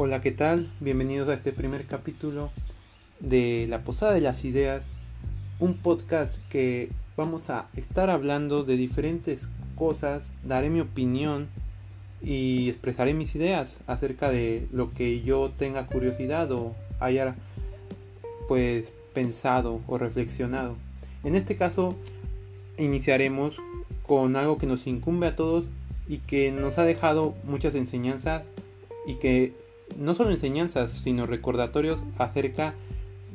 Hola, ¿qué tal? Bienvenidos a este primer capítulo de La Posada de las Ideas, un podcast que vamos a estar hablando de diferentes cosas, daré mi opinión y expresaré mis ideas acerca de lo que yo tenga curiosidad o haya pues pensado o reflexionado. En este caso iniciaremos con algo que nos incumbe a todos y que nos ha dejado muchas enseñanzas y que no solo enseñanzas, sino recordatorios acerca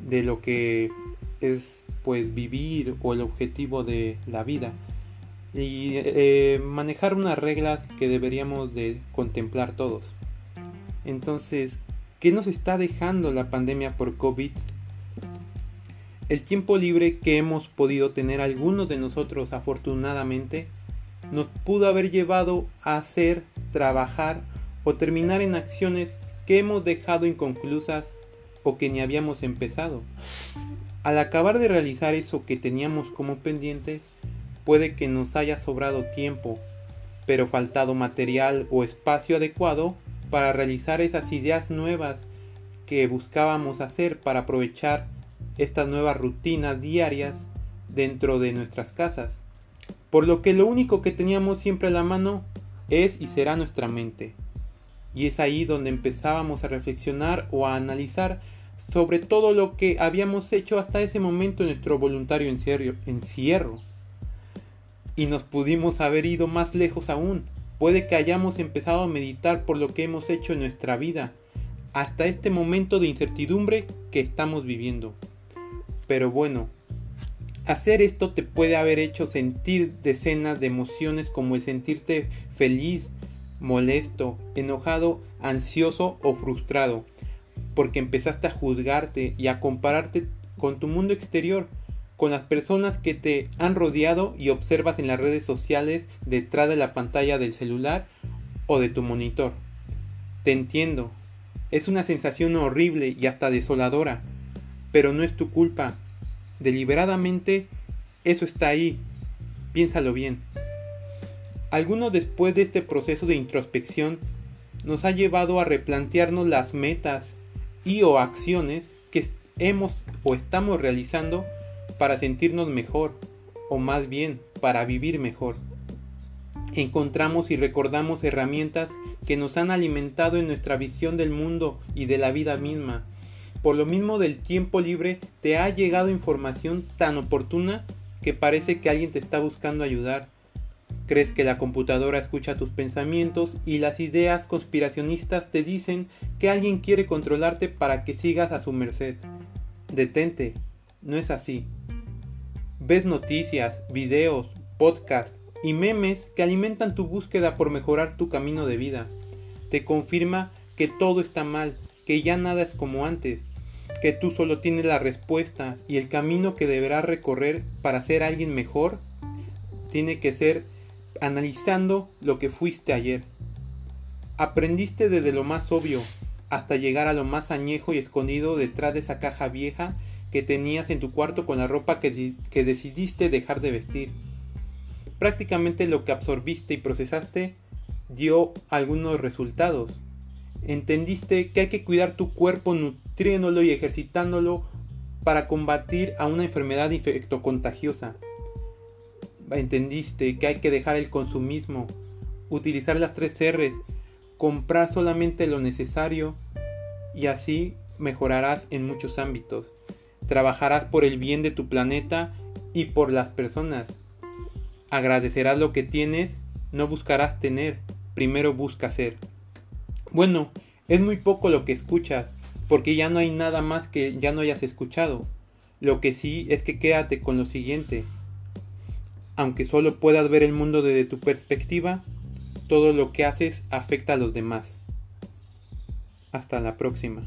de lo que es pues vivir o el objetivo de la vida y eh, manejar unas reglas que deberíamos de contemplar todos. Entonces, ¿qué nos está dejando la pandemia por COVID? El tiempo libre que hemos podido tener algunos de nosotros afortunadamente nos pudo haber llevado a hacer, trabajar o terminar en acciones que hemos dejado inconclusas o que ni habíamos empezado. Al acabar de realizar eso que teníamos como pendiente, puede que nos haya sobrado tiempo, pero faltado material o espacio adecuado para realizar esas ideas nuevas que buscábamos hacer para aprovechar estas nuevas rutinas diarias dentro de nuestras casas. Por lo que lo único que teníamos siempre a la mano es y será nuestra mente. Y es ahí donde empezábamos a reflexionar o a analizar sobre todo lo que habíamos hecho hasta ese momento en nuestro voluntario encierro. Y nos pudimos haber ido más lejos aún. Puede que hayamos empezado a meditar por lo que hemos hecho en nuestra vida, hasta este momento de incertidumbre que estamos viviendo. Pero bueno, hacer esto te puede haber hecho sentir decenas de emociones como el sentirte feliz, molesto, enojado, ansioso o frustrado, porque empezaste a juzgarte y a compararte con tu mundo exterior, con las personas que te han rodeado y observas en las redes sociales detrás de la pantalla del celular o de tu monitor. Te entiendo, es una sensación horrible y hasta desoladora, pero no es tu culpa. Deliberadamente, eso está ahí. Piénsalo bien. Algunos después de este proceso de introspección nos ha llevado a replantearnos las metas y o acciones que hemos o estamos realizando para sentirnos mejor o más bien para vivir mejor. Encontramos y recordamos herramientas que nos han alimentado en nuestra visión del mundo y de la vida misma. Por lo mismo del tiempo libre te ha llegado información tan oportuna que parece que alguien te está buscando ayudar Crees que la computadora escucha tus pensamientos y las ideas conspiracionistas te dicen que alguien quiere controlarte para que sigas a su merced. Detente, no es así. Ves noticias, videos, podcasts y memes que alimentan tu búsqueda por mejorar tu camino de vida. Te confirma que todo está mal, que ya nada es como antes, que tú solo tienes la respuesta y el camino que deberás recorrer para ser alguien mejor tiene que ser analizando lo que fuiste ayer. Aprendiste desde lo más obvio hasta llegar a lo más añejo y escondido detrás de esa caja vieja que tenías en tu cuarto con la ropa que, decidiste dejar de vestir. Prácticamente lo que absorbiste y procesaste dio algunos resultados. Entendiste que hay que cuidar tu cuerpo nutriéndolo y ejercitándolo para combatir a una enfermedad infectocontagiosa entendiste que hay que dejar el consumismo, utilizar las tres R's, comprar solamente lo necesario y así mejorarás en muchos ámbitos. Trabajarás por el bien de tu planeta y por las personas. Agradecerás lo que tienes, no buscarás tener, primero busca ser. Bueno, es muy poco lo que escuchas, porque ya no hay nada más que ya no hayas escuchado. Lo que sí es que quédate con lo siguiente aunque solo puedas ver el mundo desde tu perspectiva, todo lo que haces afecta a los demás. Hasta la próxima.